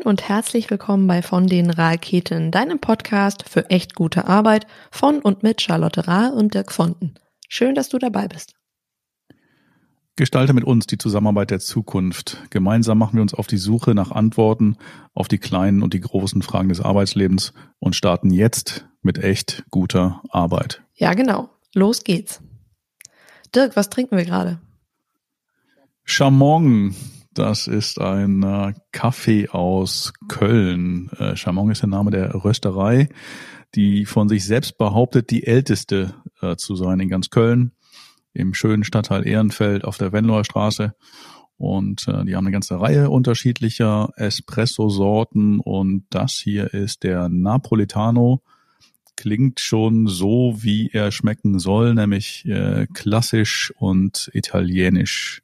Moin und herzlich willkommen bei Von den Raketen, deinem Podcast für echt gute Arbeit von und mit Charlotte Rahl und Dirk Fonten. Schön, dass du dabei bist. Gestalte mit uns die Zusammenarbeit der Zukunft. Gemeinsam machen wir uns auf die Suche nach Antworten auf die kleinen und die großen Fragen des Arbeitslebens und starten jetzt mit echt guter Arbeit. Ja, genau. Los geht's. Dirk, was trinken wir gerade? Chamon das ist ein äh, Kaffee aus Köln. Äh, Chamon ist der Name der Rösterei, die von sich selbst behauptet, die älteste äh, zu sein in ganz Köln, im schönen Stadtteil Ehrenfeld auf der Venloer Straße. Und äh, die haben eine ganze Reihe unterschiedlicher Espresso-Sorten und das hier ist der Napolitano. Klingt schon so, wie er schmecken soll, nämlich äh, klassisch und italienisch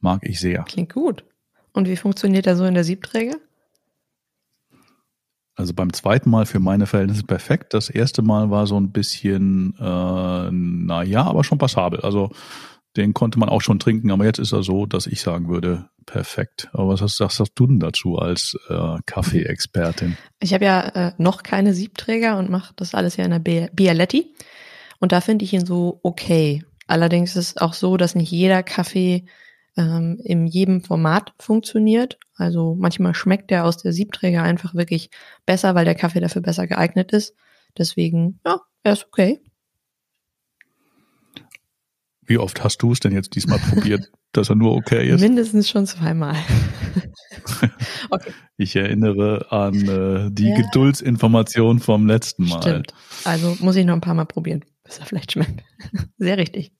mag ich sehr. Klingt gut. Und wie funktioniert er so in der Siebträge? Also beim zweiten Mal für meine Verhältnisse perfekt. Das erste Mal war so ein bisschen, äh, na ja, aber schon passabel. Also den konnte man auch schon trinken, aber jetzt ist er so, dass ich sagen würde, perfekt. Aber was hast, was sagst du denn dazu als äh, Kaffee-Expertin? Ich habe ja äh, noch keine Siebträger und mache das alles ja in der Bialetti. Und da finde ich ihn so okay. Allerdings ist es auch so, dass nicht jeder Kaffee ähm, in jedem Format funktioniert. Also manchmal schmeckt der aus der Siebträger einfach wirklich besser, weil der Kaffee dafür besser geeignet ist. Deswegen, ja, er ist okay. Wie oft hast du es denn jetzt diesmal probiert, dass er nur okay ist? Mindestens schon zweimal. okay. Ich erinnere an äh, die ja. Geduldsinformation vom letzten Mal. Stimmt. Also muss ich noch ein paar Mal probieren, bis er vielleicht schmeckt. Sehr richtig.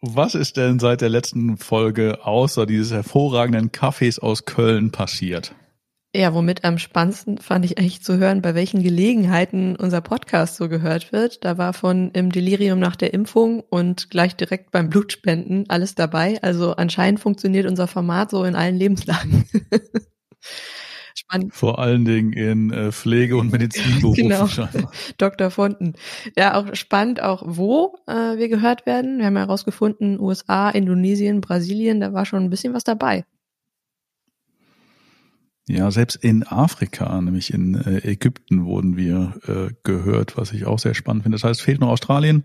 Was ist denn seit der letzten Folge außer dieses hervorragenden Kaffees aus Köln passiert? Ja, womit am spannendsten fand ich eigentlich zu hören, bei welchen Gelegenheiten unser Podcast so gehört wird. Da war von im Delirium nach der Impfung und gleich direkt beim Blutspenden alles dabei. Also anscheinend funktioniert unser Format so in allen Lebenslagen. Spannend. Vor allen Dingen in äh, Pflege- und Medizinberufen. genau. Dr. Fonten. Ja, auch spannend, auch wo äh, wir gehört werden. Wir haben herausgefunden, USA, Indonesien, Brasilien, da war schon ein bisschen was dabei. Ja, selbst in Afrika, nämlich in äh, Ägypten, wurden wir äh, gehört, was ich auch sehr spannend finde. Das heißt, fehlt noch Australien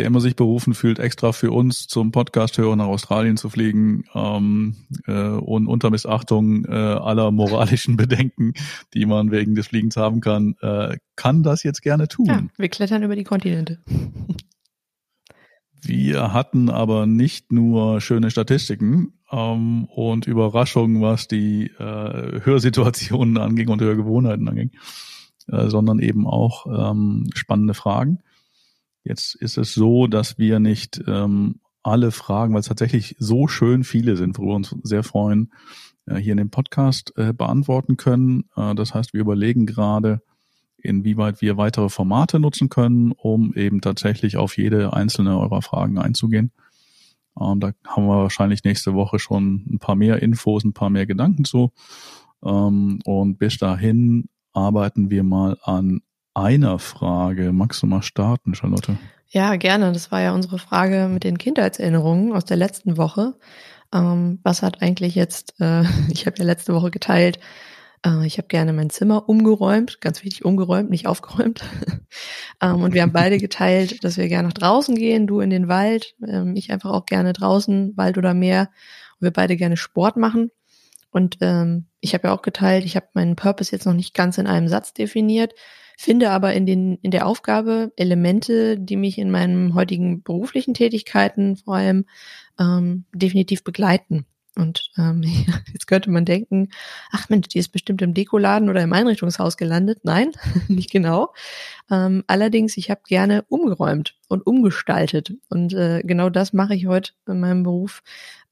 wer immer sich berufen fühlt, extra für uns zum Podcast-Hörer nach Australien zu fliegen ähm, äh, und unter Missachtung äh, aller moralischen Bedenken, die man wegen des Fliegens haben kann, äh, kann das jetzt gerne tun. Ja, wir klettern über die Kontinente. Wir hatten aber nicht nur schöne Statistiken ähm, und Überraschungen, was die äh, Hörsituationen anging und Hörgewohnheiten anging, äh, sondern eben auch ähm, spannende Fragen. Jetzt ist es so, dass wir nicht ähm, alle Fragen, weil es tatsächlich so schön viele sind, worüber wir uns sehr freuen, äh, hier in dem Podcast äh, beantworten können. Äh, das heißt, wir überlegen gerade, inwieweit wir weitere Formate nutzen können, um eben tatsächlich auf jede einzelne eurer Fragen einzugehen. Ähm, da haben wir wahrscheinlich nächste Woche schon ein paar mehr Infos, ein paar mehr Gedanken zu. Ähm, und bis dahin arbeiten wir mal an einer Frage. Magst du mal starten, Charlotte? Ja, gerne. Das war ja unsere Frage mit den Kindheitserinnerungen aus der letzten Woche. Ähm, was hat eigentlich jetzt, äh, ich habe ja letzte Woche geteilt, äh, ich habe gerne mein Zimmer umgeräumt, ganz wichtig umgeräumt, nicht aufgeräumt. ähm, und wir haben beide geteilt, dass wir gerne nach draußen gehen, du in den Wald, ähm, ich einfach auch gerne draußen, Wald oder Meer. Und wir beide gerne Sport machen. Und ähm, ich habe ja auch geteilt, ich habe meinen Purpose jetzt noch nicht ganz in einem Satz definiert finde aber in, den, in der Aufgabe Elemente, die mich in meinen heutigen beruflichen Tätigkeiten vor allem ähm, definitiv begleiten. Und ähm, jetzt könnte man denken, ach Mensch, die ist bestimmt im Dekoladen oder im Einrichtungshaus gelandet. Nein, nicht genau. Ähm, allerdings, ich habe gerne umgeräumt und umgestaltet. Und äh, genau das mache ich heute in meinem Beruf,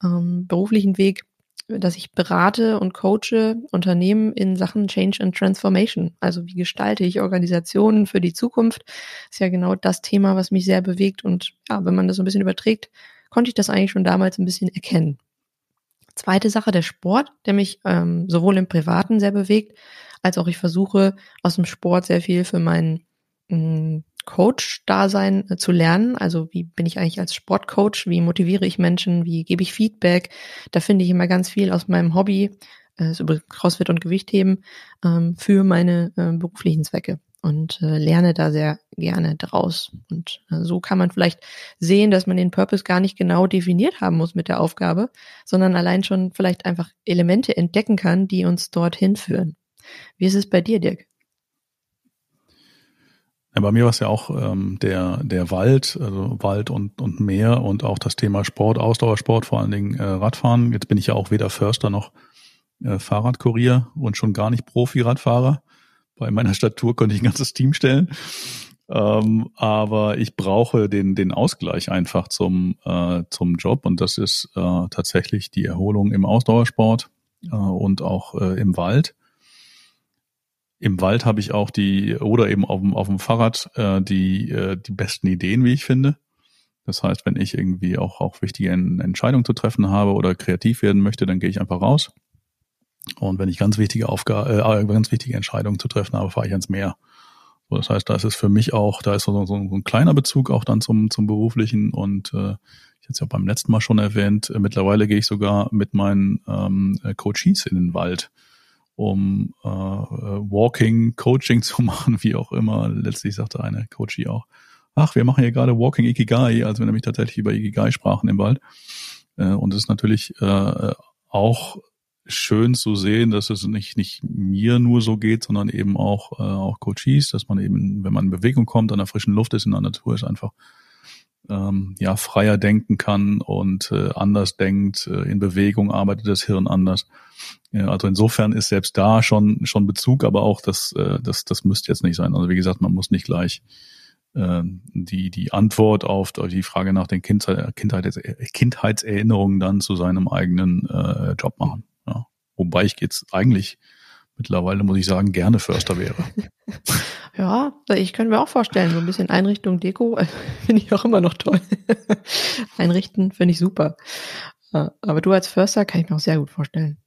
ähm, beruflichen Weg dass ich berate und coache Unternehmen in Sachen Change and Transformation. Also wie gestalte ich Organisationen für die Zukunft? Ist ja genau das Thema, was mich sehr bewegt. Und ja, wenn man das so ein bisschen überträgt, konnte ich das eigentlich schon damals ein bisschen erkennen. Zweite Sache, der Sport, der mich ähm, sowohl im Privaten sehr bewegt, als auch ich versuche aus dem Sport sehr viel für meinen mm, Coach-Dasein äh, zu lernen. Also wie bin ich eigentlich als Sportcoach? Wie motiviere ich Menschen? Wie gebe ich Feedback? Da finde ich immer ganz viel aus meinem Hobby äh, ist über CrossFit und Gewichtheben ähm, für meine äh, beruflichen Zwecke und äh, lerne da sehr gerne draus. Und äh, so kann man vielleicht sehen, dass man den Purpose gar nicht genau definiert haben muss mit der Aufgabe, sondern allein schon vielleicht einfach Elemente entdecken kann, die uns dorthin führen. Wie ist es bei dir, Dirk? Ja, bei mir war es ja auch ähm, der, der Wald, also Wald und, und Meer und auch das Thema Sport, Ausdauersport, vor allen Dingen äh, Radfahren. Jetzt bin ich ja auch weder Förster noch äh, Fahrradkurier und schon gar nicht Profi-Radfahrer. Bei meiner Statur könnte ich ein ganzes Team stellen. Ähm, aber ich brauche den, den Ausgleich einfach zum, äh, zum Job und das ist äh, tatsächlich die Erholung im Ausdauersport äh, und auch äh, im Wald. Im Wald habe ich auch die, oder eben auf dem, auf dem Fahrrad, äh, die, äh, die besten Ideen, wie ich finde. Das heißt, wenn ich irgendwie auch, auch wichtige Entscheidungen zu treffen habe oder kreativ werden möchte, dann gehe ich einfach raus und wenn ich ganz wichtige Aufgaben, äh, ganz wichtige Entscheidungen zu treffen habe, fahre ich ans Meer. So, das heißt, da ist es für mich auch, da ist so, so, so ein kleiner Bezug auch dann zum, zum beruflichen und äh, ich hatte es ja beim letzten Mal schon erwähnt, äh, mittlerweile gehe ich sogar mit meinen ähm, Coaches in den Wald, um äh, Walking, Coaching zu machen, wie auch immer. Letztlich sagte eine Coachie auch, ach, wir machen hier gerade Walking Ikigai, als wir nämlich tatsächlich über Ikigai sprachen im Wald. Äh, und es ist natürlich äh, auch schön zu sehen, dass es nicht, nicht mir nur so geht, sondern eben auch, äh, auch Coaches, dass man eben, wenn man in Bewegung kommt, an der frischen Luft ist, in der Natur ist, einfach ähm, ja freier denken kann und äh, anders denkt, äh, in Bewegung arbeitet das Hirn anders. Ja, also insofern ist selbst da schon schon Bezug, aber auch das äh, das das müsste jetzt nicht sein. Also wie gesagt, man muss nicht gleich äh, die die Antwort auf die Frage nach den Kindheit, Kindheit, Kindheitserinnerungen dann zu seinem eigenen äh, Job machen. Wobei ich jetzt eigentlich mittlerweile, muss ich sagen, gerne Förster wäre. Ja, ich könnte mir auch vorstellen, so ein bisschen Einrichtung, Deko, finde ich auch immer noch toll. Einrichten finde ich super. Aber du als Förster kann ich mir auch sehr gut vorstellen.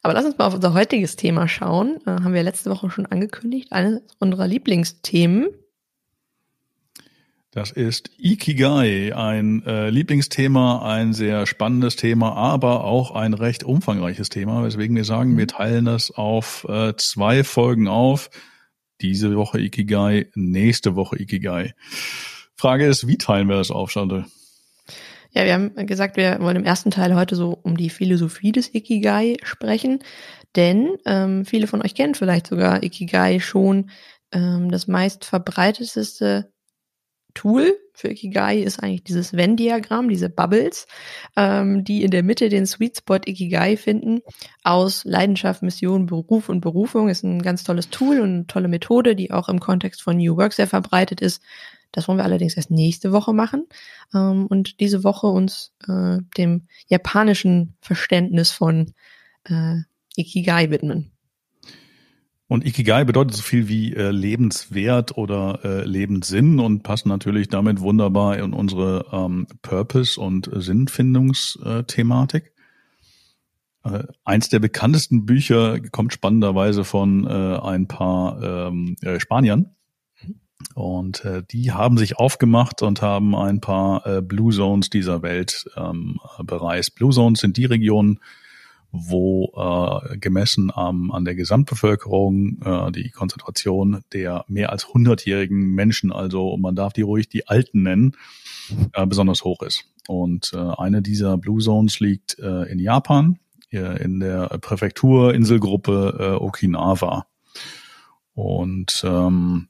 Aber lass uns mal auf unser heutiges Thema schauen. Äh, haben wir letzte Woche schon angekündigt. Eines unserer Lieblingsthemen das ist Ikigai, ein äh, Lieblingsthema, ein sehr spannendes Thema, aber auch ein recht umfangreiches Thema, weswegen wir sagen, wir teilen das auf äh, zwei Folgen auf. Diese Woche Ikigai, nächste Woche Ikigai. Frage ist, wie teilen wir das auf, Chantal? Ja, wir haben gesagt, wir wollen im ersten Teil heute so um die Philosophie des Ikigai sprechen, denn ähm, viele von euch kennen vielleicht sogar Ikigai schon. Ähm, das meist verbreiteteste Tool für Ikigai ist eigentlich dieses Venn-Diagramm, diese Bubbles, ähm, die in der Mitte den Sweet Spot Ikigai finden. Aus Leidenschaft, Mission, Beruf und Berufung ist ein ganz tolles Tool und eine tolle Methode, die auch im Kontext von New Work sehr verbreitet ist. Das wollen wir allerdings erst nächste Woche machen ähm, und diese Woche uns äh, dem japanischen Verständnis von äh, Ikigai widmen. Und Ikigai bedeutet so viel wie äh, lebenswert oder äh, Lebenssinn und passt natürlich damit wunderbar in unsere ähm, Purpose- und Sinnfindungsthematik. Äh, eins der bekanntesten Bücher kommt spannenderweise von äh, ein paar ähm, äh, Spaniern. Und äh, die haben sich aufgemacht und haben ein paar Blue Zones dieser Welt ähm, bereist. Blue Zones sind die Regionen, wo äh, gemessen ähm, an der Gesamtbevölkerung äh, die Konzentration der mehr als 100-jährigen Menschen, also man darf die ruhig die Alten nennen, äh, besonders hoch ist. Und äh, eine dieser Blue Zones liegt äh, in Japan, äh, in der Präfekturinselgruppe äh, Okinawa. Und ähm,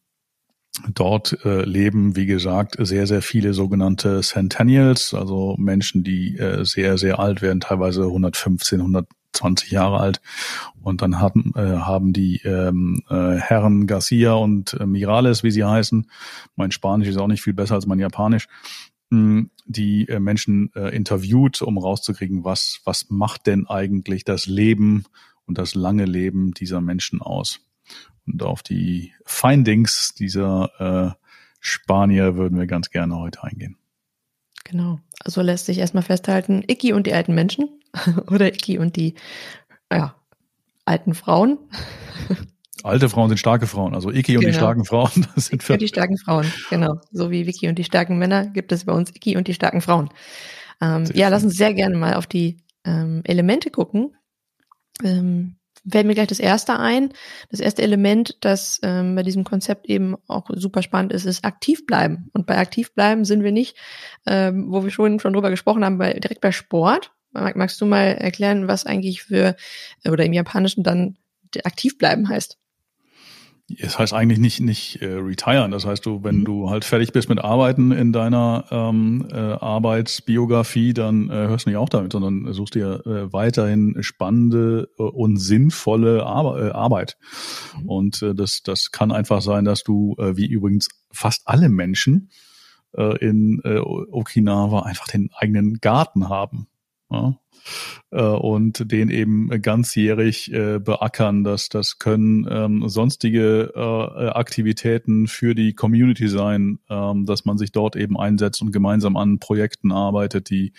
Dort äh, leben, wie gesagt, sehr, sehr viele sogenannte Centennials, also Menschen, die äh, sehr, sehr alt werden, teilweise 115, 120 Jahre alt. Und dann hatten, äh, haben die ähm, äh, Herren Garcia und äh, Mirales, wie sie heißen, mein Spanisch ist auch nicht viel besser als mein Japanisch, mh, die äh, Menschen äh, interviewt, um rauszukriegen, was, was macht denn eigentlich das Leben und das lange Leben dieser Menschen aus. Und auf die Findings dieser äh, Spanier würden wir ganz gerne heute eingehen. Genau. Also lässt sich erstmal festhalten, Icky und die alten Menschen oder Icky und die ja, alten Frauen. Alte Frauen sind starke Frauen, also Icky und genau. die starken Frauen. Das sind für die starken Frauen, genau. So wie Vicky und die starken Männer gibt es bei uns Icky und die starken Frauen. Ähm, ja, lass uns sehr gerne mal auf die ähm, Elemente gucken, ähm, fällt mir gleich das erste ein. Das erste Element, das ähm, bei diesem Konzept eben auch super spannend ist, ist aktiv bleiben. Und bei aktiv bleiben sind wir nicht, ähm, wo wir schon schon drüber gesprochen haben, bei, direkt bei Sport. Magst du mal erklären, was eigentlich für oder im Japanischen dann aktiv bleiben heißt? Es heißt eigentlich nicht nicht äh, retiren. Das heißt, du, wenn mhm. du halt fertig bist mit Arbeiten in deiner ähm, äh, Arbeitsbiografie, dann äh, hörst du nicht auch damit, sondern suchst dir äh, weiterhin spannende äh, und sinnvolle Ar äh, Arbeit. Mhm. Und äh, das das kann einfach sein, dass du äh, wie übrigens fast alle Menschen äh, in äh, Okinawa einfach den eigenen Garten haben. Ja? Äh, und den eben ganzjährig äh, beackern. Das, das können ähm, sonstige äh, Aktivitäten für die Community sein, ähm, dass man sich dort eben einsetzt und gemeinsam an Projekten arbeitet, die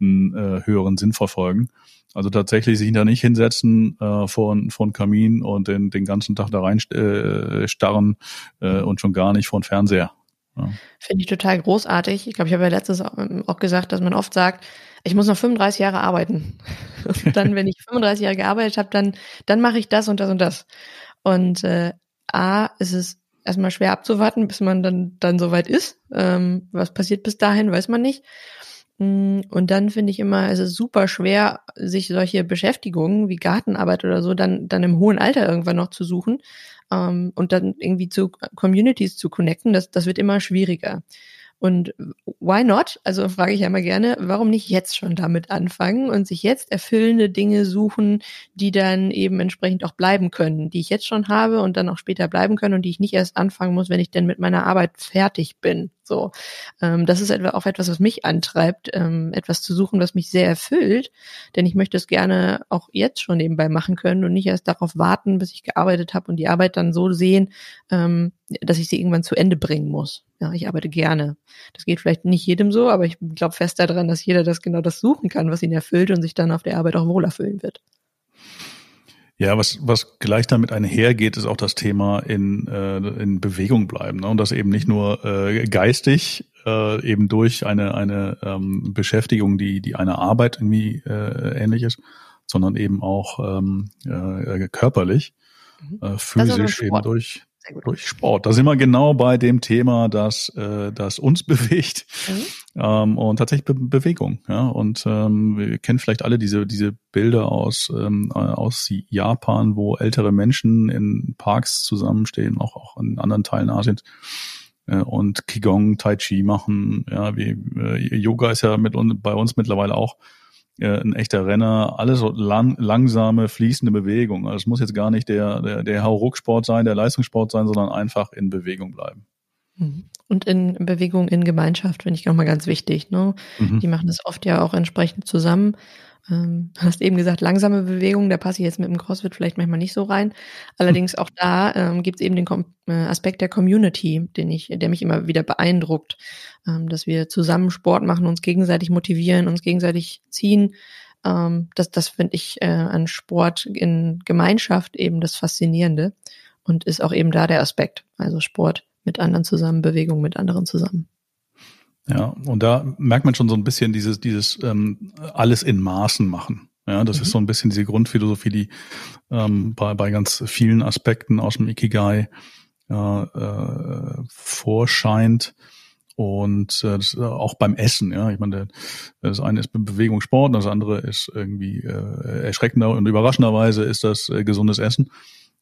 einen äh, höheren Sinn verfolgen. Also tatsächlich sich da nicht hinsetzen äh, vor, vor einen Kamin und den, den ganzen Tag da rein äh, starren äh, und schon gar nicht vor den Fernseher. Ja. Finde ich total großartig. Ich glaube, ich habe ja letztes auch gesagt, dass man oft sagt, ich muss noch 35 Jahre arbeiten. Und dann, wenn ich 35 Jahre gearbeitet habe, dann, dann mache ich das und das und das. Und äh, A, ist es erstmal schwer abzuwarten, bis man dann, dann soweit ist. Ähm, was passiert bis dahin, weiß man nicht. Mm, und dann finde ich immer, es ist super schwer, sich solche Beschäftigungen wie Gartenarbeit oder so dann, dann im hohen Alter irgendwann noch zu suchen ähm, und dann irgendwie zu Communities zu connecten. Das, das wird immer schwieriger. Und why not? Also frage ich ja immer gerne, warum nicht jetzt schon damit anfangen und sich jetzt erfüllende Dinge suchen, die dann eben entsprechend auch bleiben können, die ich jetzt schon habe und dann auch später bleiben können und die ich nicht erst anfangen muss, wenn ich denn mit meiner Arbeit fertig bin. So, ähm, das ist auch etwas, was mich antreibt, ähm, etwas zu suchen, was mich sehr erfüllt, denn ich möchte es gerne auch jetzt schon nebenbei machen können und nicht erst darauf warten, bis ich gearbeitet habe und die Arbeit dann so sehen, ähm, dass ich sie irgendwann zu Ende bringen muss. Ja, ich arbeite gerne. Das geht vielleicht nicht jedem so, aber ich glaube fest daran, dass jeder das genau das suchen kann, was ihn erfüllt und sich dann auf der Arbeit auch wohl erfüllen wird. Ja, was, was gleich damit einhergeht, ist auch das Thema in, äh, in Bewegung bleiben. Ne? Und das eben nicht nur äh, geistig, äh, eben durch eine, eine ähm, Beschäftigung, die, die einer Arbeit irgendwie äh, ähnlich ist, sondern eben auch ähm, äh, körperlich, mhm. äh, physisch eben durch, durch Sport. Da sind wir genau bei dem Thema, das, äh, das uns bewegt. Mhm. Ähm, und tatsächlich Be Bewegung. Ja? Und ähm, wir kennen vielleicht alle diese, diese Bilder aus, ähm, aus Japan, wo ältere Menschen in Parks zusammenstehen, auch, auch in anderen Teilen Asiens äh, und Qigong, Tai Chi machen. Ja, wie äh, Yoga ist ja mit uns, bei uns mittlerweile auch äh, ein echter Renner, alles so lang, langsame, fließende Bewegung. Also es muss jetzt gar nicht der, der, der Hauruck-Sport sein, der Leistungssport sein, sondern einfach in Bewegung bleiben. Mhm. Und in Bewegung in Gemeinschaft finde ich nochmal ganz wichtig. Ne? Mhm. Die machen das oft ja auch entsprechend zusammen. Ähm, hast eben gesagt, langsame Bewegung, da passe ich jetzt mit dem CrossFit vielleicht manchmal nicht so rein. Allerdings auch da ähm, gibt es eben den Kom äh, Aspekt der Community, den ich, der mich immer wieder beeindruckt, ähm, dass wir zusammen Sport machen, uns gegenseitig motivieren, uns gegenseitig ziehen. Ähm, das das finde ich äh, an Sport in Gemeinschaft eben das Faszinierende und ist auch eben da der Aspekt. Also Sport mit anderen zusammen, Bewegung mit anderen zusammen. Ja, und da merkt man schon so ein bisschen dieses, dieses ähm, alles in Maßen machen. Ja, das mhm. ist so ein bisschen diese Grundphilosophie, die ähm, bei, bei ganz vielen Aspekten aus dem Ikigai äh, äh, vorscheint. Und äh, das, auch beim Essen, ja. Ich meine, das eine ist Bewegung, Sport, das andere ist irgendwie äh, erschreckender und überraschenderweise ist das äh, gesundes Essen.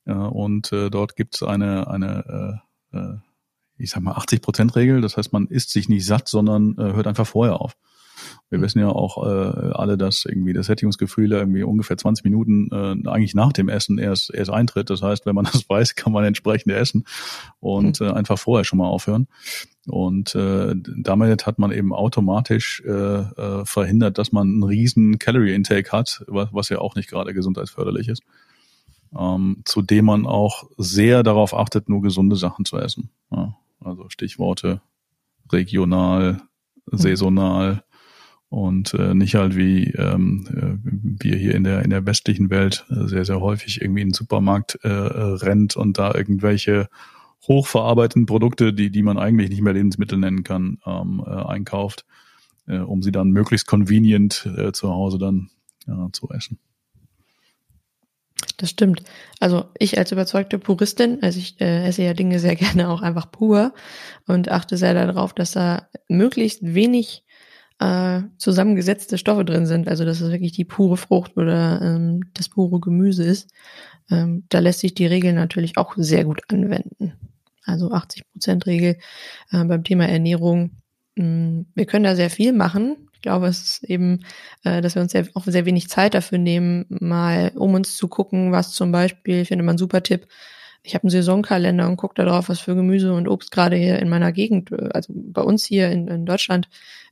Ja, und äh, dort gibt es eine, eine äh, äh ich sag mal, 80-Prozent-Regel. Das heißt, man isst sich nicht satt, sondern äh, hört einfach vorher auf. Wir mhm. wissen ja auch äh, alle, dass irgendwie das Sättigungsgefühl irgendwie ungefähr 20 Minuten äh, eigentlich nach dem Essen erst, erst eintritt. Das heißt, wenn man das weiß, kann man entsprechend essen und mhm. äh, einfach vorher schon mal aufhören. Und äh, damit hat man eben automatisch äh, äh, verhindert, dass man einen riesen Calorie-Intake hat, was, was ja auch nicht gerade gesundheitsförderlich ist. Ähm, zudem man auch sehr darauf achtet, nur gesunde Sachen zu essen. Ja. Also Stichworte regional, saisonal und äh, nicht halt wie ähm, äh, wir hier in der in der westlichen Welt äh, sehr sehr häufig irgendwie in den Supermarkt äh, rennt und da irgendwelche hochverarbeiteten Produkte, die die man eigentlich nicht mehr Lebensmittel nennen kann, ähm, äh, einkauft, äh, um sie dann möglichst convenient äh, zu Hause dann ja, zu essen. Das stimmt. Also ich als überzeugte Puristin, also ich äh, esse ja Dinge sehr gerne auch einfach pur und achte sehr darauf, dass da möglichst wenig äh, zusammengesetzte Stoffe drin sind. Also dass es wirklich die pure Frucht oder ähm, das pure Gemüse ist. Ähm, da lässt sich die Regel natürlich auch sehr gut anwenden. Also 80 Prozent Regel äh, beim Thema Ernährung. Mm, wir können da sehr viel machen. Ich glaube, es ist eben, äh, dass wir uns sehr, auch sehr wenig Zeit dafür nehmen, mal um uns zu gucken, was zum Beispiel, ich finde mal ein super Tipp, ich habe einen Saisonkalender und gucke darauf, was für Gemüse und Obst gerade hier in meiner Gegend, äh, also bei uns hier in, in Deutschland,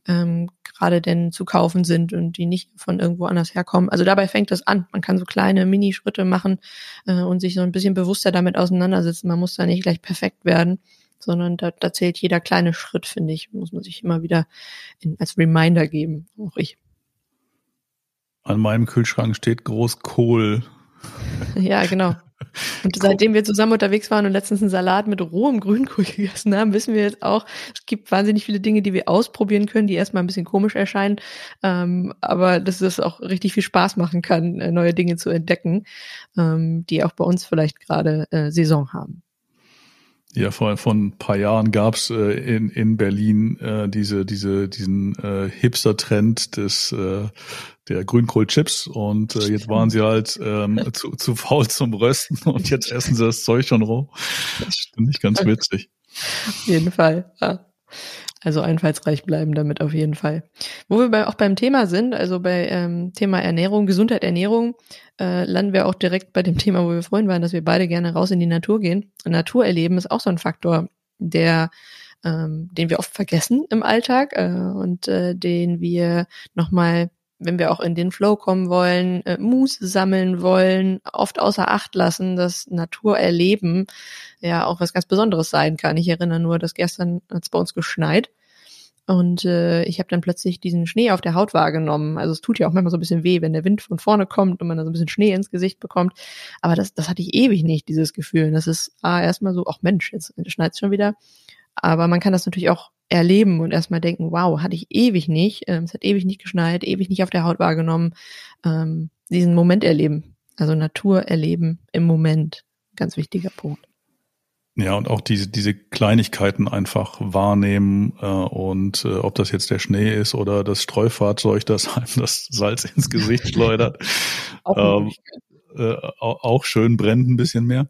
ähm, gerade denn zu kaufen sind und die nicht von irgendwo anders herkommen. Also dabei fängt das an. Man kann so kleine Minischritte machen äh, und sich so ein bisschen bewusster damit auseinandersetzen. Man muss da nicht gleich perfekt werden sondern da, da zählt jeder kleine Schritt, finde ich, muss man sich immer wieder in, als Reminder geben, auch ich. An meinem Kühlschrank steht groß Kohl. Ja, genau. Und seitdem wir zusammen unterwegs waren und letztens einen Salat mit rohem Grünkohl gegessen haben, wissen wir jetzt auch, es gibt wahnsinnig viele Dinge, die wir ausprobieren können, die erstmal ein bisschen komisch erscheinen, ähm, aber dass es auch richtig viel Spaß machen kann, äh, neue Dinge zu entdecken, ähm, die auch bei uns vielleicht gerade äh, Saison haben. Ja, vor, vor ein paar Jahren gab's äh, in, in Berlin äh, diese, diese, diesen äh, Hipster-Trend des äh, der Grünkohlchips und äh, jetzt waren sie halt ähm, zu, zu faul zum Rösten und jetzt essen sie das Zeug schon roh. Das finde ich ganz witzig. Auf jeden Fall. Ja. Also einfallsreich bleiben damit auf jeden Fall. Wo wir bei, auch beim Thema sind, also bei ähm, Thema Ernährung, Gesundheit, Ernährung, äh, landen wir auch direkt bei dem Thema, wo wir vorhin waren, dass wir beide gerne raus in die Natur gehen. Natur erleben ist auch so ein Faktor, der ähm, den wir oft vergessen im Alltag äh, und äh, den wir nochmal wenn wir auch in den Flow kommen wollen, äh, Muße sammeln wollen, oft außer Acht lassen, dass Naturerleben ja auch was ganz Besonderes sein kann. Ich erinnere nur, dass gestern hat es bei uns geschneit und äh, ich habe dann plötzlich diesen Schnee auf der Haut wahrgenommen. Also es tut ja auch manchmal so ein bisschen weh, wenn der Wind von vorne kommt und man dann so ein bisschen Schnee ins Gesicht bekommt. Aber das, das hatte ich ewig nicht, dieses Gefühl. das ist ah, erstmal so, ach Mensch, jetzt schneit schon wieder. Aber man kann das natürlich auch erleben und erstmal denken, wow, hatte ich ewig nicht, ähm, es hat ewig nicht geschneit, ewig nicht auf der Haut wahrgenommen, ähm, diesen Moment erleben, also Natur erleben im Moment, ganz wichtiger Punkt. Ja, und auch diese, diese Kleinigkeiten einfach wahrnehmen äh, und äh, ob das jetzt der Schnee ist oder das Streufahrzeug, das einem das Salz ins Gesicht schleudert, auch, ähm, äh, auch schön brennt ein bisschen mehr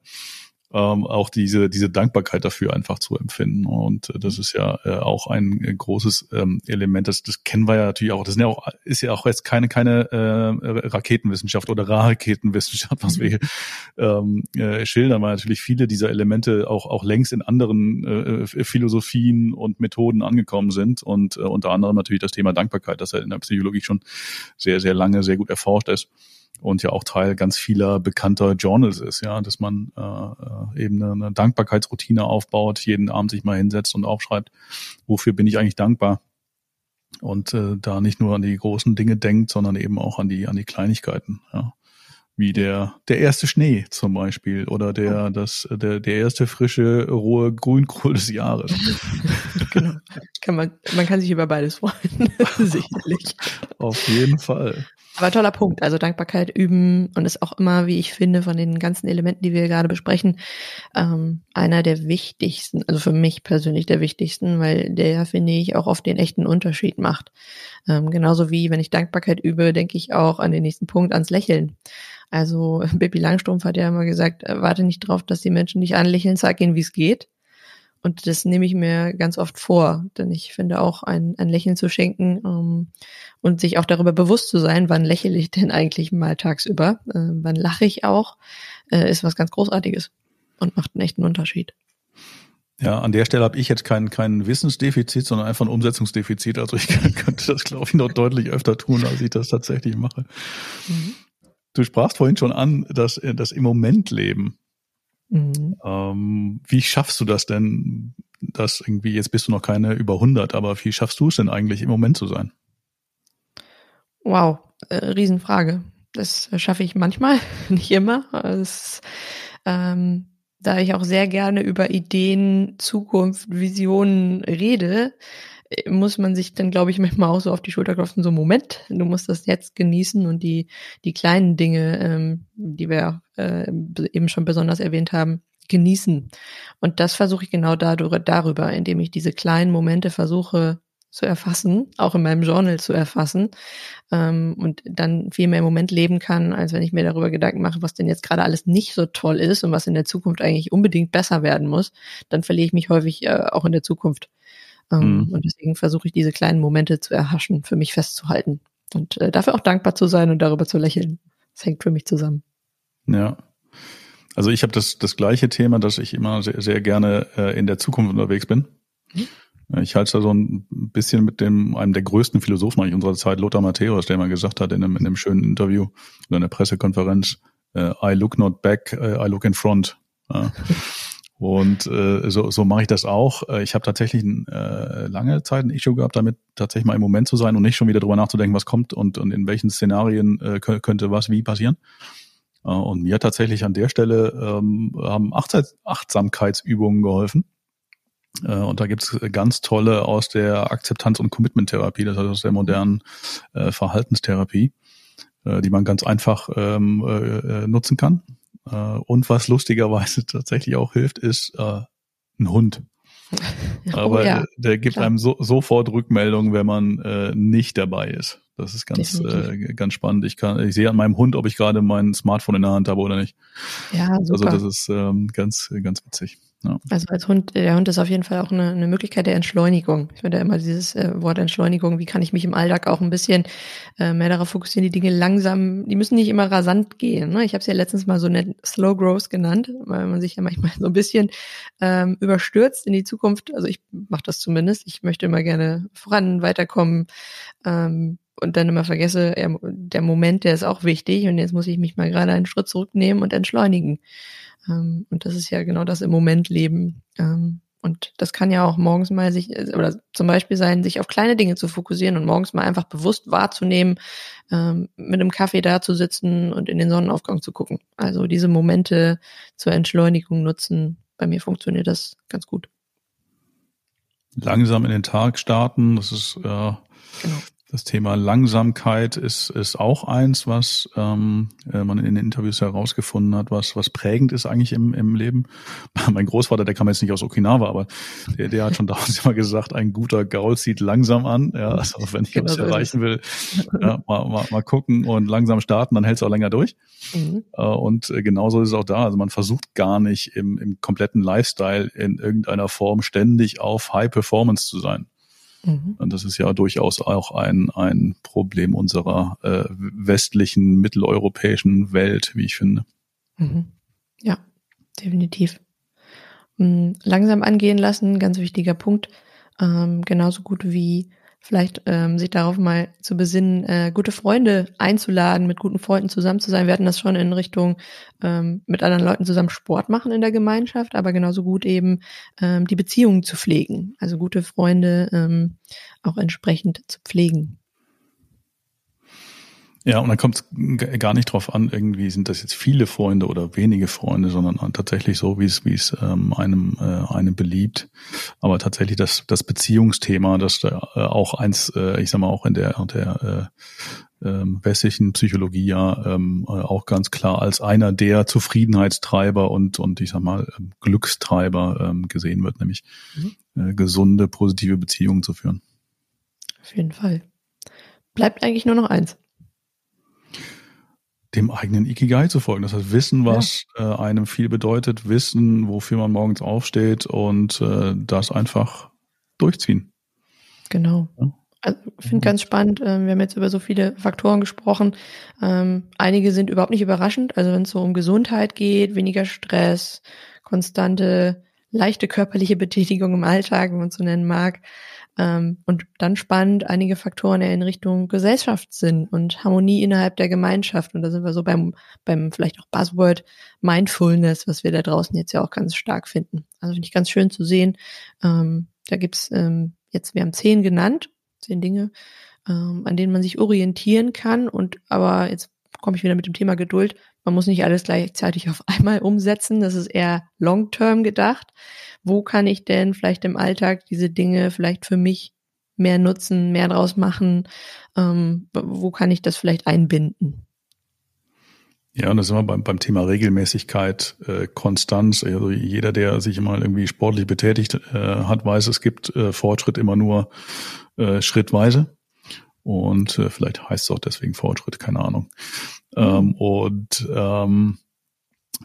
ähm, auch diese, diese Dankbarkeit dafür einfach zu empfinden. Und äh, das mhm. ist ja äh, auch ein äh, großes ähm, Element. Das, das kennen wir ja natürlich auch. Das ist ja auch, ist ja auch jetzt keine, keine äh, Raketenwissenschaft oder Raketenwissenschaft, was wir ähm, äh, schildern, weil natürlich viele dieser Elemente auch, auch längst in anderen äh, Philosophien und Methoden angekommen sind. Und äh, unter anderem natürlich das Thema Dankbarkeit, das ja in der Psychologie schon sehr, sehr lange sehr gut erforscht ist und ja auch Teil ganz vieler bekannter Journals ist, ja, dass man äh, äh, eben eine, Dankbarkeitsroutine aufbaut, jeden Abend sich mal hinsetzt und aufschreibt, wofür bin ich eigentlich dankbar und äh, da nicht nur an die großen Dinge denkt, sondern eben auch an die an die Kleinigkeiten, ja. Wie der der erste Schnee zum Beispiel oder der das der der erste frische rohe Grünkohl des Jahres. genau, kann man man kann sich über beides freuen, sicherlich. Auf jeden Fall. Aber toller Punkt. Also Dankbarkeit üben und ist auch immer, wie ich finde, von den ganzen Elementen, die wir gerade besprechen, ähm, einer der wichtigsten, also für mich persönlich der wichtigsten, weil der, finde ich, auch oft den echten Unterschied macht. Ähm, genauso wie, wenn ich Dankbarkeit übe, denke ich auch an den nächsten Punkt, ans Lächeln. Also Bibi Langstrumpf hat ja immer gesagt, äh, warte nicht drauf, dass die Menschen dich anlächeln, sag ihnen, wie es geht. Und das nehme ich mir ganz oft vor, denn ich finde auch ein, ein Lächeln zu schenken ähm, und sich auch darüber bewusst zu sein, wann lächle ich denn eigentlich mal tagsüber, äh, wann lache ich auch, äh, ist was ganz Großartiges und macht einen echten Unterschied. Ja, an der Stelle habe ich jetzt kein, kein Wissensdefizit, sondern einfach ein Umsetzungsdefizit. Also ich könnte das, glaube ich, noch deutlich öfter tun, als ich das tatsächlich mache. Mhm. Du sprachst vorhin schon an, dass das im Moment leben. Mhm. Ähm, wie schaffst du das denn, dass irgendwie, jetzt bist du noch keine über 100, aber wie schaffst du es denn eigentlich im Moment zu sein? Wow, äh, Riesenfrage. Das schaffe ich manchmal, nicht immer. Es, ähm, da ich auch sehr gerne über Ideen, Zukunft, Visionen rede, muss man sich dann, glaube ich, manchmal auch so auf die Schulter klopfen, so Moment, du musst das jetzt genießen und die, die kleinen Dinge, ähm, die wir äh, eben schon besonders erwähnt haben, genießen. Und das versuche ich genau dadurch, darüber, indem ich diese kleinen Momente versuche zu erfassen, auch in meinem Journal zu erfassen ähm, und dann viel mehr im Moment leben kann, als wenn ich mir darüber Gedanken mache, was denn jetzt gerade alles nicht so toll ist und was in der Zukunft eigentlich unbedingt besser werden muss, dann verliere ich mich häufig äh, auch in der Zukunft. Ähm, mhm. Und deswegen versuche ich diese kleinen Momente zu erhaschen, für mich festzuhalten und äh, dafür auch dankbar zu sein und darüber zu lächeln. Das hängt für mich zusammen. Ja. Also ich habe das, das gleiche Thema, dass ich immer sehr, sehr gerne äh, in der Zukunft unterwegs bin. Mhm. Ich halte da so ein bisschen mit dem, einem der größten Philosophen eigentlich unserer Zeit, Lothar Matthäus, der mal gesagt hat in einem, in einem schönen Interview oder in einer Pressekonferenz, äh, I look not back, uh, I look in front. Ja. Und äh, so, so mache ich das auch. Äh, ich habe tatsächlich äh, lange Zeit ein Issue gehabt, damit tatsächlich mal im Moment zu sein und nicht schon wieder drüber nachzudenken, was kommt und, und in welchen Szenarien äh, könnte was wie passieren. Äh, und mir tatsächlich an der Stelle ähm, haben Achtsamkeitsübungen geholfen. Äh, und da gibt's ganz tolle aus der Akzeptanz- und Commitment-Therapie, das heißt aus der modernen äh, Verhaltenstherapie, äh, die man ganz einfach ähm, äh, äh nutzen kann. Äh, und was lustigerweise tatsächlich auch hilft, ist ein Hund. Oh, Aber ja, der gibt klar. einem so, sofort Rückmeldung, wenn man nicht dabei ist. Das ist ganz, äh, ganz spannend. Ich kann, ich sehe an meinem Hund, ob ich gerade mein Smartphone in der Hand habe oder nicht. Ja, also super. Also das ist ähm, ganz, ganz witzig. Ja. Also als Hund, der Hund ist auf jeden Fall auch eine, eine Möglichkeit der Entschleunigung. Ich finde ja immer dieses äh, Wort Entschleunigung, wie kann ich mich im Alltag auch ein bisschen äh, mehr darauf fokussieren, die Dinge langsam, die müssen nicht immer rasant gehen. Ne? Ich habe es ja letztens mal so nett Slow Growth genannt, weil man sich ja manchmal so ein bisschen ähm, überstürzt in die Zukunft. Also ich mache das zumindest. Ich möchte immer gerne voran, weiterkommen. Ähm, und dann immer vergesse, der Moment, der ist auch wichtig und jetzt muss ich mich mal gerade einen Schritt zurücknehmen und entschleunigen. Ähm, und das ist ja genau das im Moment leben. Ähm, und das kann ja auch morgens mal sich, oder zum Beispiel sein, sich auf kleine Dinge zu fokussieren und morgens mal einfach bewusst wahrzunehmen, ähm, mit einem Kaffee da zu sitzen und in den Sonnenaufgang zu gucken. Also diese Momente zur Entschleunigung nutzen. Bei mir funktioniert das ganz gut. Langsam in den Tag starten, das ist äh, genau. Das Thema Langsamkeit ist, ist auch eins, was ähm, äh, man in den Interviews herausgefunden hat, was, was prägend ist eigentlich im, im Leben. Mein Großvater, der kam jetzt nicht aus Okinawa, aber der, der hat schon damals immer gesagt, ein guter Gaul zieht langsam an. Ja, also wenn ich genau was erreichen will, ja, mal, mal, mal gucken und langsam starten, dann hält es auch länger durch. Mhm. Äh, und äh, genauso ist es auch da. Also man versucht gar nicht im, im kompletten Lifestyle in irgendeiner Form ständig auf High Performance zu sein. Mhm. Und das ist ja durchaus auch ein, ein Problem unserer äh, westlichen, mitteleuropäischen Welt, wie ich finde. Mhm. Ja, definitiv. Mm, langsam angehen lassen, ganz wichtiger Punkt. Ähm, genauso gut wie vielleicht ähm, sich darauf mal zu besinnen, äh, gute Freunde einzuladen, mit guten Freunden zusammen zu sein. Wir hatten das schon in Richtung ähm, mit anderen Leuten zusammen Sport machen in der Gemeinschaft, aber genauso gut eben ähm, die Beziehungen zu pflegen, also gute Freunde ähm, auch entsprechend zu pflegen. Ja, und dann kommt es gar nicht drauf an, irgendwie sind das jetzt viele Freunde oder wenige Freunde, sondern tatsächlich so, wie es, wie es ähm, einem, äh, einem beliebt. Aber tatsächlich das, das Beziehungsthema, das da äh, auch eins, äh, ich sag mal, auch in der, der äh, äh, westlichen Psychologie ja ähm, äh, auch ganz klar als einer der Zufriedenheitstreiber und, und ich sag mal, ähm, Glückstreiber ähm, gesehen wird, nämlich mhm. äh, gesunde, positive Beziehungen zu führen. Auf jeden Fall. Bleibt eigentlich nur noch eins dem eigenen Ikigai zu folgen. Das heißt, wissen, was ja. äh, einem viel bedeutet, wissen, wofür man morgens aufsteht und äh, das einfach durchziehen. Genau. Ja. Also, ich finde ganz spannend, äh, wir haben jetzt über so viele Faktoren gesprochen. Ähm, einige sind überhaupt nicht überraschend. Also wenn es so um Gesundheit geht, weniger Stress, konstante, leichte körperliche Betätigung im Alltag, wenn man es so nennen mag, und dann spannend einige Faktoren in Richtung Gesellschaftssinn und Harmonie innerhalb der Gemeinschaft. Und da sind wir so beim, beim vielleicht auch Buzzword Mindfulness, was wir da draußen jetzt ja auch ganz stark finden. Also finde ich ganz schön zu sehen. Ähm, da gibt's ähm, jetzt, wir haben zehn genannt, zehn Dinge, ähm, an denen man sich orientieren kann. Und aber jetzt komme ich wieder mit dem Thema Geduld. Man muss nicht alles gleichzeitig auf einmal umsetzen. Das ist eher long-term gedacht wo kann ich denn vielleicht im Alltag diese Dinge vielleicht für mich mehr nutzen, mehr draus machen? Ähm, wo kann ich das vielleicht einbinden? Ja, und das sind wir beim, beim Thema Regelmäßigkeit, äh, Konstanz. Also jeder, der sich mal irgendwie sportlich betätigt äh, hat, weiß, es gibt äh, Fortschritt immer nur äh, schrittweise. Und äh, vielleicht heißt es auch deswegen Fortschritt, keine Ahnung. Mhm. Ähm, und ähm,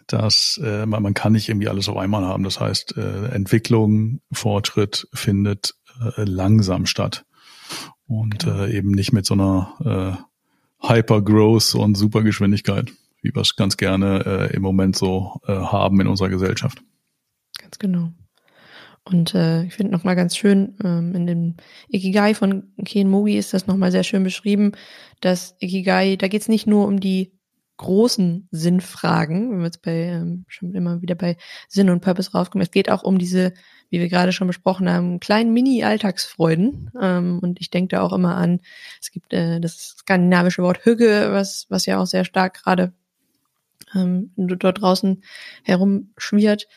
dass äh, man, man kann nicht irgendwie alles auf einmal haben. Das heißt, äh, Entwicklung, Fortschritt findet äh, langsam statt und äh, eben nicht mit so einer äh, Hyper-Growth und Supergeschwindigkeit wie wir es ganz gerne äh, im Moment so äh, haben in unserer Gesellschaft. Ganz genau. Und äh, ich finde nochmal ganz schön, ähm, in dem Ikigai von Ken Mogi ist das nochmal sehr schön beschrieben, dass Ikigai, da geht es nicht nur um die großen Sinnfragen, wenn wir jetzt bei ähm, schon immer wieder bei Sinn und Purpose raufkommen, es geht auch um diese, wie wir gerade schon besprochen haben, kleinen Mini-Alltagsfreuden. Ähm, und ich denke da auch immer an, es gibt äh, das skandinavische Wort Hügge, was, was ja auch sehr stark gerade ähm, dort draußen herumschwirrt,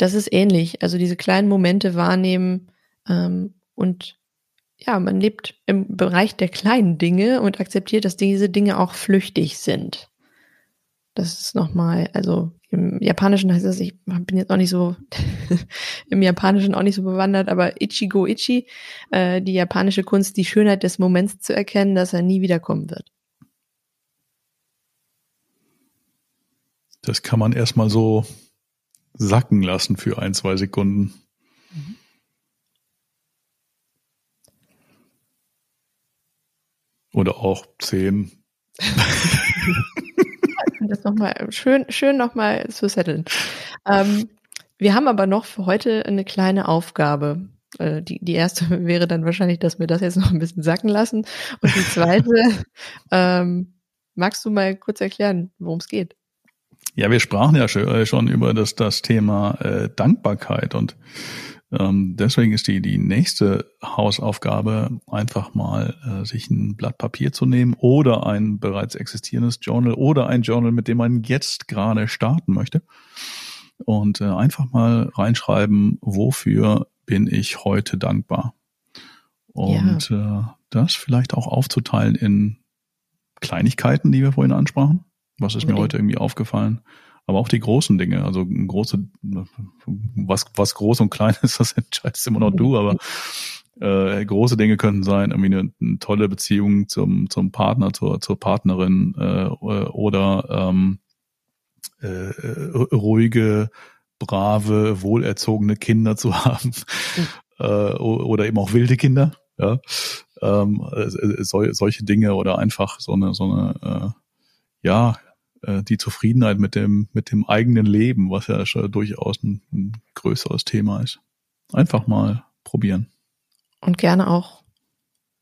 das ist ähnlich. Also diese kleinen Momente wahrnehmen ähm, und ja, man lebt im Bereich der kleinen Dinge und akzeptiert, dass diese Dinge auch flüchtig sind. Das ist nochmal, also im Japanischen heißt das, ich bin jetzt auch nicht so im Japanischen auch nicht so bewandert, aber Ichigo Ichi, äh, die japanische Kunst, die Schönheit des Moments zu erkennen, dass er nie wiederkommen wird. Das kann man erstmal so sacken lassen für ein, zwei Sekunden. Mhm. Oder auch zehn. das nochmal schön, schön nochmal zu setteln. Ähm, wir haben aber noch für heute eine kleine Aufgabe. Äh, die, die erste wäre dann wahrscheinlich, dass wir das jetzt noch ein bisschen sacken lassen. Und die zweite, ähm, magst du mal kurz erklären, worum es geht? Ja, wir sprachen ja äh, schon über das, das Thema äh, Dankbarkeit und ähm, deswegen ist die, die nächste Hausaufgabe einfach mal äh, sich ein Blatt Papier zu nehmen oder ein bereits existierendes Journal oder ein Journal, mit dem man jetzt gerade starten möchte und äh, einfach mal reinschreiben, wofür bin ich heute dankbar. Und ja. äh, das vielleicht auch aufzuteilen in Kleinigkeiten, die wir vorhin ansprachen was ist mir heute irgendwie aufgefallen? Aber auch die großen Dinge, also große, was, was groß und klein ist, das entscheidest immer noch du, aber äh, große Dinge könnten sein, irgendwie eine, eine, tolle Beziehung zum, zum Partner, zur, zur Partnerin äh, oder ähm, äh, ruhige, brave, wohlerzogene Kinder zu haben mhm. äh, oder eben auch wilde Kinder, ja, ähm, äh, sol, solche Dinge oder einfach so eine so eine äh, ja äh, die Zufriedenheit mit dem, mit dem eigenen Leben, was ja schon durchaus ein, ein größeres Thema ist. Einfach mal probieren. Und gerne auch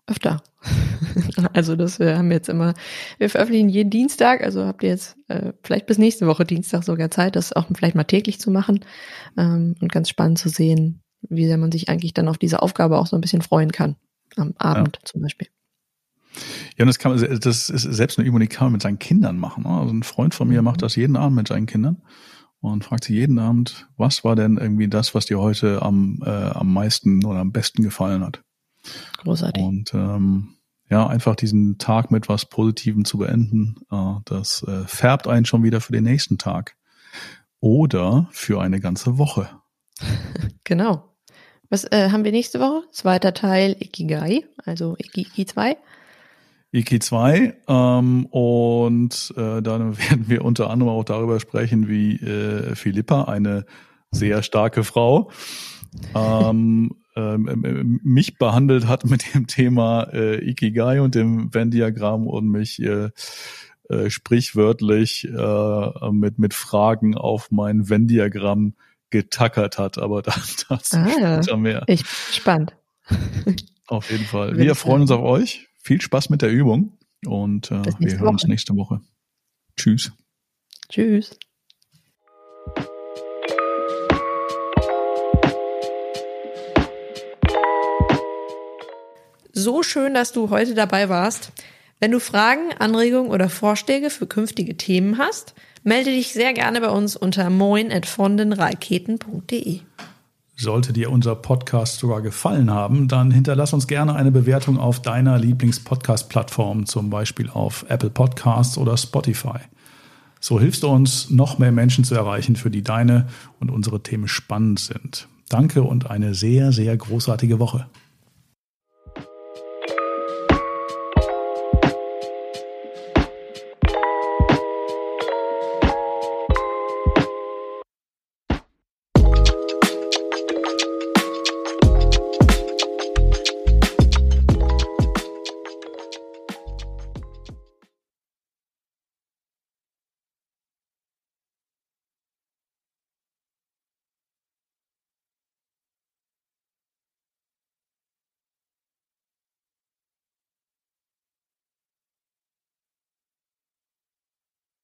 öfter. also das wir haben jetzt immer, wir veröffentlichen jeden Dienstag, also habt ihr jetzt äh, vielleicht bis nächste Woche Dienstag sogar Zeit, das auch vielleicht mal täglich zu machen ähm, und ganz spannend zu sehen, wie sehr man sich eigentlich dann auf diese Aufgabe auch so ein bisschen freuen kann. Am Abend ja. zum Beispiel. Ja, und das kann man, das ist selbst eine Übung, die kann man mit seinen Kindern machen. Ne? Also ein Freund von mir macht das jeden Abend mit seinen Kindern und fragt sie jeden Abend, was war denn irgendwie das, was dir heute am, äh, am meisten oder am besten gefallen hat. Großartig. Und ähm, ja, einfach diesen Tag mit was Positivem zu beenden, äh, das äh, färbt einen schon wieder für den nächsten Tag. Oder für eine ganze Woche. genau. Was äh, haben wir nächste Woche? Zweiter Teil Ikigai, also Ikiki 2. Iki 2 ähm, und äh, dann werden wir unter anderem auch darüber sprechen, wie äh, Philippa, eine sehr starke Frau, ähm, ähm, mich behandelt hat mit dem Thema äh, Ikigai und dem Venn-Diagramm und mich äh, äh, sprichwörtlich äh, mit, mit Fragen auf mein Venn-Diagramm getackert hat. Aber da, dazu ah, ja. mehr. Ich gespannt. Auf jeden Fall. Wir freuen uns auf euch viel Spaß mit der Übung und äh, wir hören Woche. uns nächste Woche. Tschüss. Tschüss. So schön, dass du heute dabei warst. Wenn du Fragen, Anregungen oder Vorschläge für künftige Themen hast, melde dich sehr gerne bei uns unter moin@vondenraketen.de. Sollte dir unser Podcast sogar gefallen haben, dann hinterlass uns gerne eine Bewertung auf deiner Lieblings-Podcast-Plattform, zum Beispiel auf Apple Podcasts oder Spotify. So hilfst du uns, noch mehr Menschen zu erreichen, für die deine und unsere Themen spannend sind. Danke und eine sehr, sehr großartige Woche.